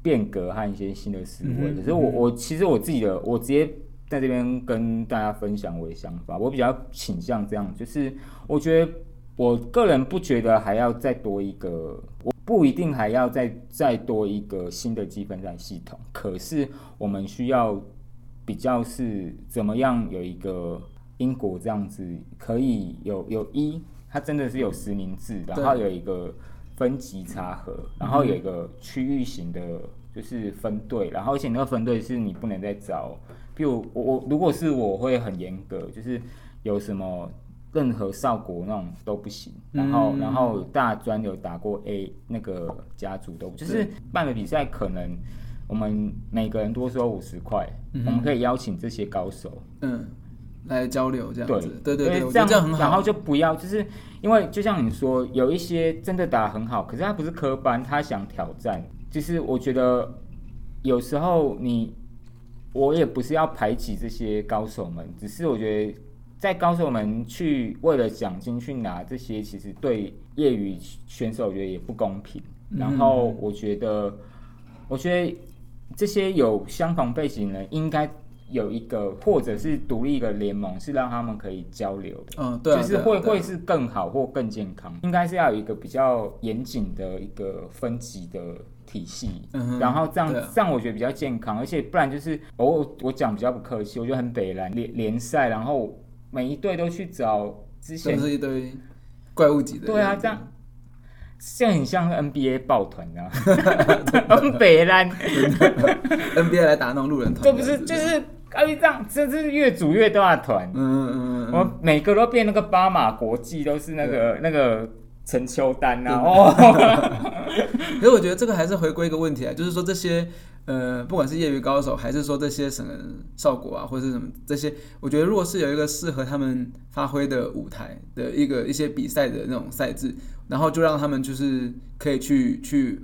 [SPEAKER 1] 变革和一些新的思维，
[SPEAKER 2] 嗯
[SPEAKER 1] 可是我我其实我自己的我直接在这边跟大家分享我的想法，我比较倾向这样，就是我觉得我个人不觉得还要再多一个，我不一定还要再再多一个新的积分赛系统，可是我们需要比较是怎么样有一个英国这样子可以有有一，它真的是有实名制，然后有一个分级查核，然后有一个区域型的，就是分队，然后而且那个分队是你不能再找，比如我我如果是我会很严格，就是有什么。任何少国那种都不行，然后、
[SPEAKER 2] 嗯
[SPEAKER 1] 然后大专有打过 A 那个家族都不就是办个比赛，可能我们每个人多收五十块，
[SPEAKER 2] 嗯
[SPEAKER 1] 我们可以邀请这些高手，
[SPEAKER 2] 嗯，来交流这样
[SPEAKER 1] 对
[SPEAKER 2] 子。对对对，我
[SPEAKER 1] 这样
[SPEAKER 2] 觉得这样很好。
[SPEAKER 1] 然后就不要，就是因为就像你说，有一些真的打得很好，可是他不是科班，他想挑战。就是我觉得有时候你，我也不是要排挤这些高手们，只是我觉得在高手们去为了奖金去拿这些，其实对业余选手我觉得也不公平。
[SPEAKER 2] 嗯
[SPEAKER 1] 然后我觉得，我觉得这些有相同背景的人应该有一个，或者是独立一个联盟，是让他们可以交流的。
[SPEAKER 2] 嗯，对啊，
[SPEAKER 1] 就是
[SPEAKER 2] 对啊啊。
[SPEAKER 1] 会会是更好或更健康，应该是要有一个比较严谨的一个分级的体系，
[SPEAKER 2] 嗯哼
[SPEAKER 1] 然后这样、
[SPEAKER 2] 啊。
[SPEAKER 1] 这样我觉得比较健康，而且不然就是我我讲比较不客气，我觉得很北蓝联联赛，然后每一队都去找之前
[SPEAKER 2] 都是一堆怪物级的。
[SPEAKER 1] 对啊，这样这样很像 NBA 抱团啊，很 北蓝，
[SPEAKER 2] NBA 来打那种路人团，
[SPEAKER 1] 这不是就是啊这样，这是越组越大团，
[SPEAKER 2] 嗯嗯嗯嗯，
[SPEAKER 1] 我每个都变那个巴马国际，都是那个那个陈秋丹啊，哦，
[SPEAKER 2] 可是我觉得这个还是回归一个问题啊，就是说这些呃，不管是业余高手，还是说这些什么效果啊，或者是什么这些，我觉得如果是有一个适合他们发挥的舞台的一个一些比赛的那种赛制，然后就让他们就是可以去去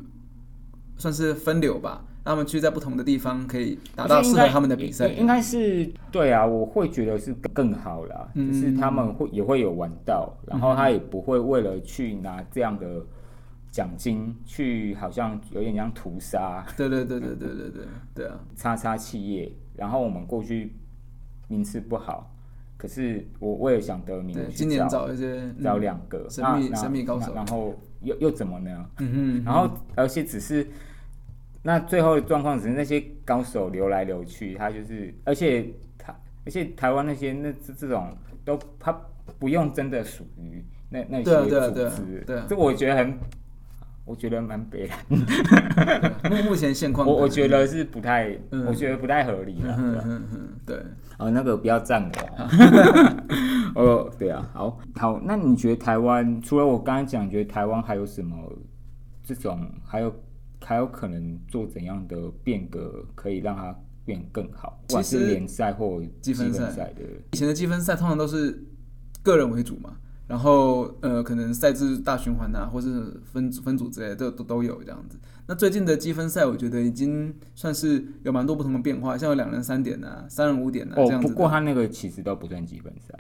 [SPEAKER 2] 算是分流吧，让他们去在不同的地方可以达到适合他们的比赛。
[SPEAKER 1] 应该是对啊，我会觉得是更好啦，
[SPEAKER 2] 嗯
[SPEAKER 1] 就是他们会也会有玩到，然后他也不会为了去拿这样的奖金去，好像有点像屠杀
[SPEAKER 2] 对对对对对对对对啊，
[SPEAKER 1] 叉叉企业，然后我们过去名次不好，可是我为了想得名，
[SPEAKER 2] 今年
[SPEAKER 1] 找
[SPEAKER 2] 找一些嗯
[SPEAKER 1] 找两个
[SPEAKER 2] 神秘
[SPEAKER 1] 那
[SPEAKER 2] 神秘高手
[SPEAKER 1] 然后又又怎么呢？
[SPEAKER 2] 嗯哼，
[SPEAKER 1] 然后而且只是那最后的状况，只是那些高手流来流去，他就是，而且他而且台湾那些那这这种都他不用真的属于那那些组织，这我觉得很我觉得蛮悲然。
[SPEAKER 2] 目目前现况，
[SPEAKER 1] 我我觉得是不太，
[SPEAKER 2] 嗯
[SPEAKER 1] 我觉得不太合理了。对吧
[SPEAKER 2] 嗯嗯嗯，对。
[SPEAKER 1] 哦，那个不要赞我啊。哦，对啊，好好，那你觉得台湾除了我刚刚讲，你觉得台湾还有什么这种，还有还有可能做怎样的变革，可以让它变更好？不管
[SPEAKER 2] 其实
[SPEAKER 1] 是联赛或积
[SPEAKER 2] 积分赛
[SPEAKER 1] 赛的，
[SPEAKER 2] 以前的积分赛通常都是个人为主嘛，然后呃，可能赛制大循环啊，或是分分组之类的都都都有这样子。那最近的积分赛，我觉得已经算是有蛮多不同的变化，像有两人三点啊，三人五点啊、这
[SPEAKER 1] 哦，
[SPEAKER 2] 样子的。
[SPEAKER 1] 不过他那个其实都不算积分赛，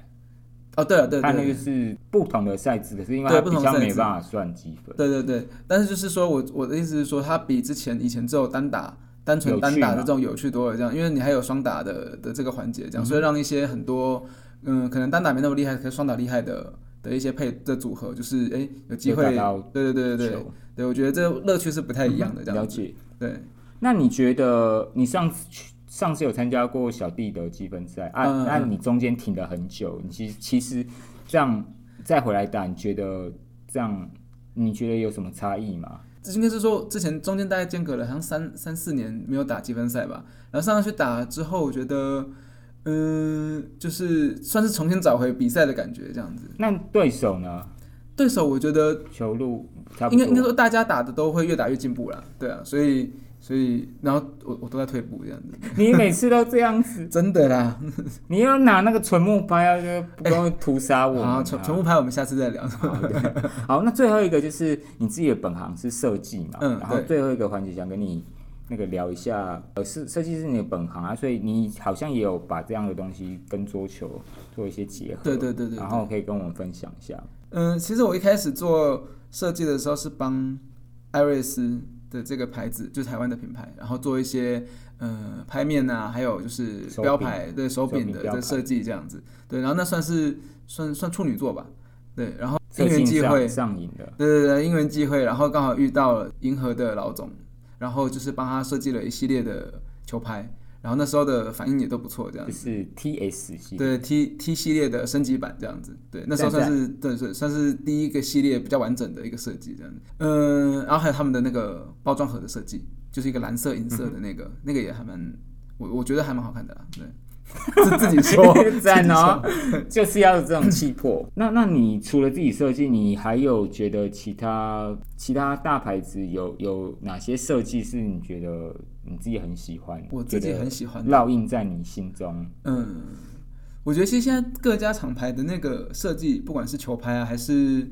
[SPEAKER 2] 哦，对了，对
[SPEAKER 1] 它那个是不同的赛制，可是因为比较
[SPEAKER 2] 不同赛制
[SPEAKER 1] 没办法算积分。
[SPEAKER 2] 对对对，但是就是说我我的意思是说，它比之前以前只有单打。单纯单打的这种有趣多了，这样，因为你还有双打的的这个环节，这样，所以让一些很多嗯，可能单打没那么厉害，可是双打厉害的的一些配的组合，就是哎有机会对对对对对，对我觉得这乐趣是不太一样的，这样子，
[SPEAKER 1] 了解。
[SPEAKER 2] 对，
[SPEAKER 1] 那你觉得你上次去上次有参加过小弟的积分赛啊？
[SPEAKER 2] 嗯
[SPEAKER 1] 那、你中间停了很久，你其实其实这样再回来打，你觉得这样你觉得有什么差异吗？
[SPEAKER 2] 这应该是说之前中间大概间隔了好像三三四年没有打积分赛吧，然后上去打之后，我觉得嗯，就是算是重新找回比赛的感觉，这样子。
[SPEAKER 1] 那对手呢？
[SPEAKER 2] 对手我觉得
[SPEAKER 1] 球路差不
[SPEAKER 2] 应该应该。说大家打的都会越打越进步了，对啊，所以所以然后我我都在退步这样子，
[SPEAKER 1] 你每次都这样子，
[SPEAKER 2] 真的啦。
[SPEAKER 1] 你要拿那个纯木拍啊，就不用屠杀我们、啊。
[SPEAKER 2] 好，全全部拍我们下次再聊。
[SPEAKER 1] 好好，那最后一个就是你自己的本行是设计嘛，
[SPEAKER 2] 嗯
[SPEAKER 1] 然后最后一个环节想跟你那个聊一下，呃，是设计是你的本行啊，所以你好像也有把这样的东西跟桌球做一些结合，
[SPEAKER 2] 对对对对对
[SPEAKER 1] 然后可以跟我们分享一下。
[SPEAKER 2] 嗯，其实我一开始做设计的时候是帮艾瑞斯的这个牌子，就是台湾的品牌，然后做一些呃拍面啊，还有就是标牌对手柄的的设计这样子。对，然后那算是算算处女座吧。对，然后
[SPEAKER 1] 设
[SPEAKER 2] 因缘际会，
[SPEAKER 1] 上瘾的，
[SPEAKER 2] 对对对，因缘际会，然后刚好遇到了银河的老总，然后就是帮他设计了一系列的球拍，然后那时候的反应也都不错，这样子。
[SPEAKER 1] 是 TS 系列，
[SPEAKER 2] 对 T T 系列的升级版这样子，对，那时候算是对是算是第一个系列比较完整的一个设计这样子。嗯，然后还有他们的那个包装盒的设计，就是一个蓝色银色的那个，那个也还蛮，我我觉得还蛮好看的啦，对。自 自己说
[SPEAKER 1] 赞哦，就是要有这种气魄。那那你除了自己设计，你还有觉得其他其他大牌子有有哪些设计是你觉得你自己很喜欢？
[SPEAKER 2] 我自己很喜欢
[SPEAKER 1] 烙印在你心中。
[SPEAKER 2] 嗯，我觉得其实现在各家厂牌的那个设计，不管是球拍啊，还是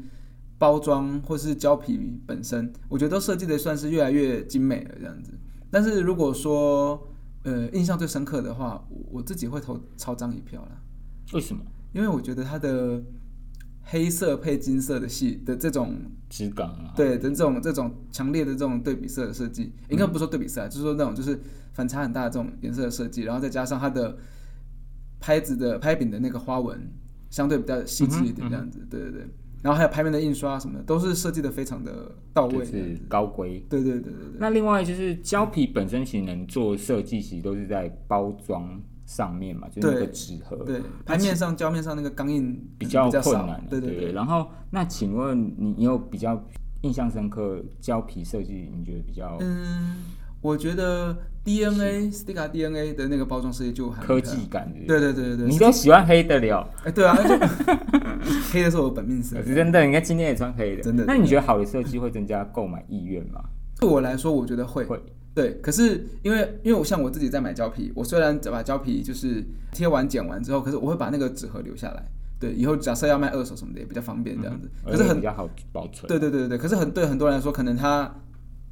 [SPEAKER 2] 包装，或是胶皮本身，我觉得都设计的算是越来越精美了这样子。但是如果说呃印象最深刻的话，我我自己会投超张一票啦，
[SPEAKER 1] 为什么？
[SPEAKER 2] 因为我觉得它的黑色配金色的系的这种
[SPEAKER 1] 质感啊？
[SPEAKER 2] 对的这种这种强烈的这种对比色的设计，应该不说对比色啊，就是说那种就是反差很大的这种颜色的设计，然后再加上它的拍子的拍柄的那个花纹相对比较细致一点，这样子，对对对。然后还有拍面的印刷什么的，都是设计的非常的到位，
[SPEAKER 1] 就是高规。
[SPEAKER 2] 对对对对对。
[SPEAKER 1] 那另外就是胶皮本身其实能做设计，其实都是在包装上面嘛，就是那个纸盒。
[SPEAKER 2] 对，拍面上、胶面上那个钢印
[SPEAKER 1] 比较困难，对
[SPEAKER 2] 对对。
[SPEAKER 1] 然后，那请问你你有比较印象深刻胶皮设计？你觉得比较
[SPEAKER 2] 嗯，我觉得 DNA Stika DNA 的那个包装设计就很
[SPEAKER 1] 科技感的？
[SPEAKER 2] 对对对对对，
[SPEAKER 1] 你都喜欢黑的了，
[SPEAKER 2] 哎对啊，就 黑的是我本命色。
[SPEAKER 1] 真的。你看今天也穿黑的，
[SPEAKER 2] 真的
[SPEAKER 1] 那你觉得好的设计会增加购买意愿吗？
[SPEAKER 2] 对我来说，我觉得会。
[SPEAKER 1] 会。
[SPEAKER 2] 对，可是因为因为我像我自己在买胶皮，我虽然把胶皮就是贴完剪完之后，可是我会把那个纸盒留下来。对，以后假设要卖二手什么的也比较方便这样子。可是很
[SPEAKER 1] 比较好保存。
[SPEAKER 2] 对对对对对，可是很对很多人来说，可能他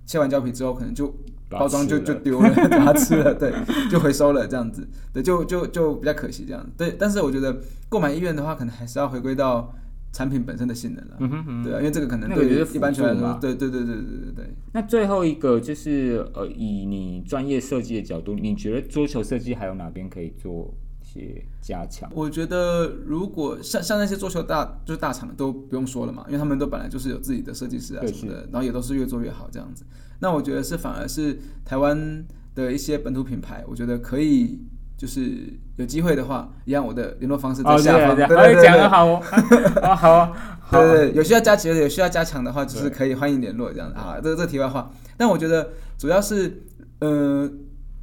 [SPEAKER 2] 切完胶皮之后，可能就包装就就丢了，把它吃了，对，就回收了这样子，对，就就就比较可惜这样。对，但是我觉得购买意愿的话，可能还是要回归到产品本身的性能了。
[SPEAKER 1] 嗯哼嗯哼
[SPEAKER 2] 对啊，因为这个可能对于一般来说，对对对对对对对。
[SPEAKER 1] 那最后一个就是呃，以你专业设计的角度，你觉得桌球设计还有哪边可以做一些加强？
[SPEAKER 2] 我觉得如果像像那些桌球大就是大厂都不用说了嘛，因为他们都本来就是有自己的设计师啊什么的，然后也都是越做越好这样子。那我觉得是反而是台湾的一些本土品牌，我觉得可以就是有机会的话，一样我的联络方式在下方。
[SPEAKER 1] 对
[SPEAKER 2] 对对
[SPEAKER 1] 讲的好哦，哦好哦，
[SPEAKER 2] 对对对，有需要加强的，有需要加强的话，就是可以欢迎联络这样子啊。这这题外话，但我觉得主要是呃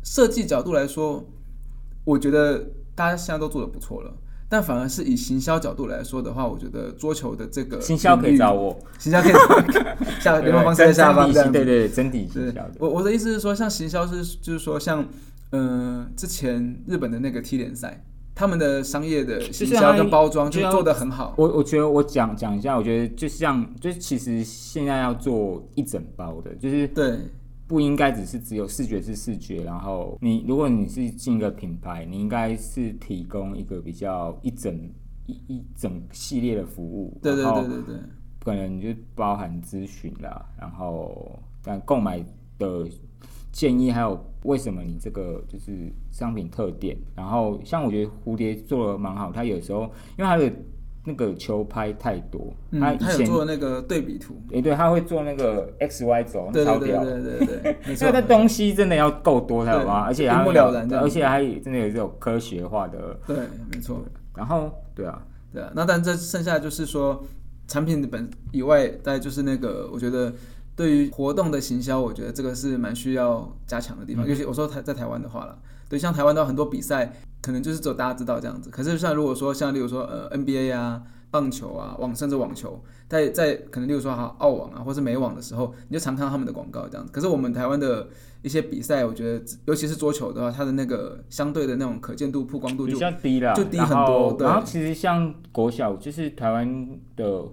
[SPEAKER 2] 设计角度来说，我觉得大家现在都做的不错了。但反而是以行销角度来说的话，我觉得桌球的这个
[SPEAKER 1] 行销可以找
[SPEAKER 2] 我，行销可以找我 下联络方式在下方这样子。
[SPEAKER 1] 对对对，整体行销，
[SPEAKER 2] 我我的意思是说，像行销是就是说像呃之前日本的那个 T 联赛，他们的商业的营销跟包装就做得很好。
[SPEAKER 1] 我我觉得我讲讲一下，我觉得就像就是其实现在要做一整包的，就是
[SPEAKER 2] 对
[SPEAKER 1] 不应该只是只有视觉是视觉，然后你如果你是进一个品牌，你应该是提供一个比较一整一一整系列的服务，
[SPEAKER 2] 对对对对对。
[SPEAKER 1] 可能就包含咨询啦，然后但购买的建议，还有为什么你这个就是商品特点，然后像我觉得蝴蝶做的蛮好，它有时候因为它的那个球拍太多，
[SPEAKER 2] 嗯，
[SPEAKER 1] 它以前
[SPEAKER 2] 做那个对比图，
[SPEAKER 1] 诶、对，他会做那个 X Y 轴，
[SPEAKER 2] 对
[SPEAKER 1] 超屌，
[SPEAKER 2] 对对对对对，没错
[SPEAKER 1] 因为它。东西真的要够多才有办法，而且它
[SPEAKER 2] 一目了然
[SPEAKER 1] 而且还真的有这种科学化的，
[SPEAKER 2] 对，没错，
[SPEAKER 1] 然后对啊，
[SPEAKER 2] 对啊。那但这剩下就是说，产品的本以外，再就是那个，我觉得对于活动的行销，我觉得这个是蛮需要加强的地
[SPEAKER 1] 嗯
[SPEAKER 2] 方。尤其我说台在台湾的话了，对，像台湾的很多比赛，可能就是只有大家知道这样子。可是像如果说像例如说呃 NBA 啊、棒球啊、网甚至网球，在在可能例如说哈澳网啊，或是美网的时候，你就常看到他们的广告这样子。可是我们台湾的一些比赛，我觉得尤其是桌球的话，它的那个相对的那种可见度、曝光度就
[SPEAKER 1] 比
[SPEAKER 2] 就
[SPEAKER 1] 较低了，
[SPEAKER 2] 就低
[SPEAKER 1] 然
[SPEAKER 2] 很多对
[SPEAKER 1] 然后其实像国小，就是台湾的，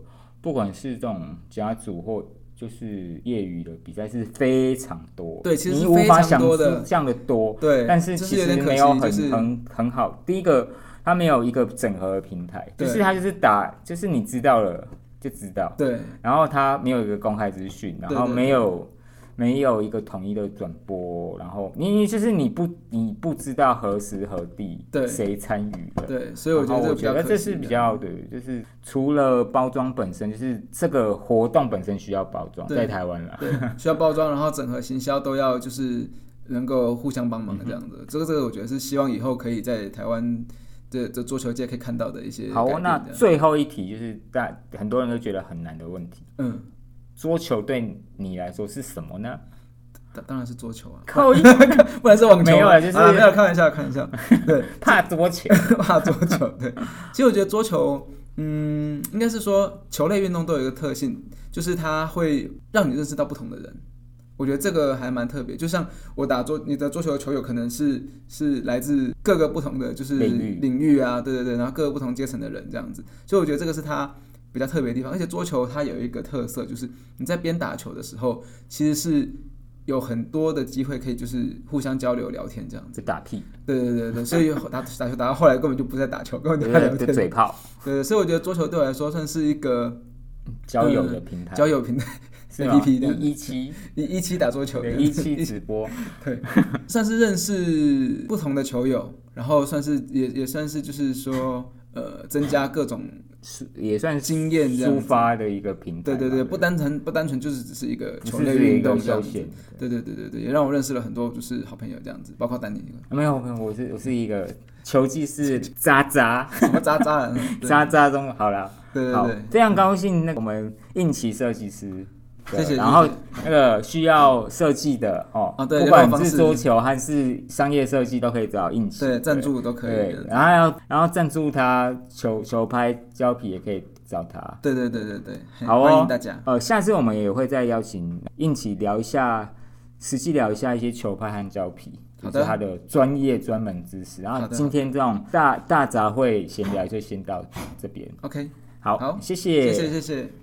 [SPEAKER 1] 不管是这种甲组或就是业余的比赛是非常多，
[SPEAKER 2] 对其实是
[SPEAKER 1] 你无法想
[SPEAKER 2] 象的
[SPEAKER 1] 多，
[SPEAKER 2] 对，
[SPEAKER 1] 但是其实没有很、
[SPEAKER 2] 就是
[SPEAKER 1] 很很好。第一个，它没有一个整合的平台，就是它就是打，就是你知道了就知道，
[SPEAKER 2] 对
[SPEAKER 1] 然后它没有一个公开资讯，然后没有没有一个统一的转播，然后你你就是你不你不知道何时何地
[SPEAKER 2] 对。
[SPEAKER 1] 谁参与了。
[SPEAKER 2] 对，所以我觉得
[SPEAKER 1] 我觉得这是比较对，就是除了包装本身，就是这个活动本身需要包装，在台湾啦。
[SPEAKER 2] 对，需要包装，然后整合行销都要就是能够互相帮忙的这样
[SPEAKER 1] 嗯
[SPEAKER 2] 子。这个这个我觉得是希望以后可以在台湾这这桌球界可以看到的一些
[SPEAKER 1] 好那最后一题就是大很多人都觉得很难的问题，
[SPEAKER 2] 嗯，
[SPEAKER 1] 桌球对你来说是什么呢？
[SPEAKER 2] 当当然是桌球啊，
[SPEAKER 1] 靠
[SPEAKER 2] 不然是网球啊。
[SPEAKER 1] 没有啊就是
[SPEAKER 2] 啊没有开玩笑，开玩笑。对，
[SPEAKER 1] 怕桌球，
[SPEAKER 2] 怕桌球。对，其实我觉得桌球，嗯，应该是说球类运动都有一个特性，就是它会让你认识到不同的人。我觉得这个还蛮特别，就像我打桌，你的桌球的球友可能是是来自各个不同的就是
[SPEAKER 1] 领域
[SPEAKER 2] 领域啊，对对对，然后各个不同阶层的人这样子，所以我觉得这个是它比较特别的地方。而且桌球它有一个特色，就是你在边打球的时候，其实是有很多的机会可以就是互相交流聊天这样子。
[SPEAKER 1] 打屁，
[SPEAKER 2] 对对对对，所以打 打球打到后来根本就不再打球，根本就
[SPEAKER 1] 对对，
[SPEAKER 2] 在聊天。
[SPEAKER 1] 嘴炮。
[SPEAKER 2] 对，所以我觉得桌球对我来说算是一个
[SPEAKER 1] 交友的平台，
[SPEAKER 2] 交友平台，
[SPEAKER 1] A
[SPEAKER 2] P P 的。
[SPEAKER 1] 一一期，
[SPEAKER 2] 一一期打桌球
[SPEAKER 1] 一期直播，
[SPEAKER 2] 对，算是认识不同的球友，然后算是也也算是就是说呃增加各种
[SPEAKER 1] 是也算
[SPEAKER 2] 经验
[SPEAKER 1] 抒。发的一个平台。
[SPEAKER 2] 对对对，不
[SPEAKER 1] 单
[SPEAKER 2] 单纯不单纯就是只是一个球类运动。
[SPEAKER 1] 休闲。
[SPEAKER 2] 对对对对对，也让我认识了很多就是好朋友这样子，包括丹尼，
[SPEAKER 1] 没有没有，我是我是一个球技是渣渣
[SPEAKER 2] 什么渣渣 人，
[SPEAKER 1] 渣渣中好了。好
[SPEAKER 2] 对对对，，
[SPEAKER 1] 非常高兴，那个我们应奇设计师，对
[SPEAKER 2] 谢谢
[SPEAKER 1] 然后那个需要设计的哦，
[SPEAKER 2] 啊对
[SPEAKER 1] 不管是桌球还是商业设计，都可以找应奇。
[SPEAKER 2] 对赞助都可以
[SPEAKER 1] 对，然后要然后赞助他球球拍胶皮也可以找他。
[SPEAKER 2] 对对对对对，
[SPEAKER 1] 好哦
[SPEAKER 2] 欢迎大家。
[SPEAKER 1] 呃，下次我们也会再邀请应奇聊一下，实际聊一下一些球拍和胶皮，就是他的专业专门知识。然后今天这种大大杂烩闲聊就先到这边。
[SPEAKER 2] OK，
[SPEAKER 1] 好，
[SPEAKER 2] 好
[SPEAKER 1] 谢谢，
[SPEAKER 2] 谢谢谢谢。